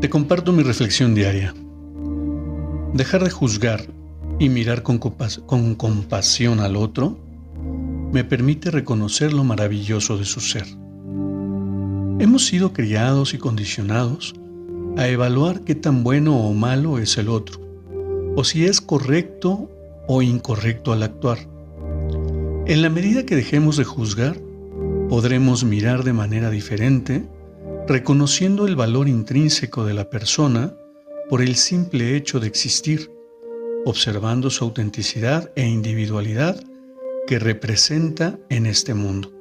Te comparto mi reflexión diaria. Dejar de juzgar y mirar con, compasión al otro me permite reconocer lo maravilloso de su ser. Hemos sido criados y condicionados a evaluar qué tan bueno o malo es el otro, o si es correcto o incorrecto al actuar. En la medida que dejemos de juzgar, podremos mirar de manera diferente reconociendo el valor intrínseco de la persona por el simple hecho de existir, observando su autenticidad e individualidad que representa en este mundo.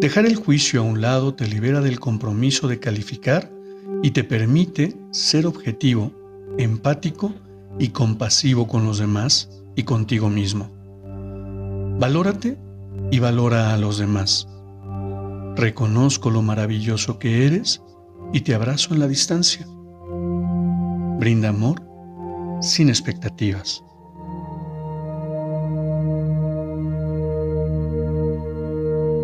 Dejar el juicio a un lado te libera del compromiso de calificar y te permite ser objetivo, empático y compasivo con los demás y contigo mismo. Valórate y valora a los demás. Reconozco lo maravilloso que eres y te abrazo en la distancia. Brinda amor sin expectativas.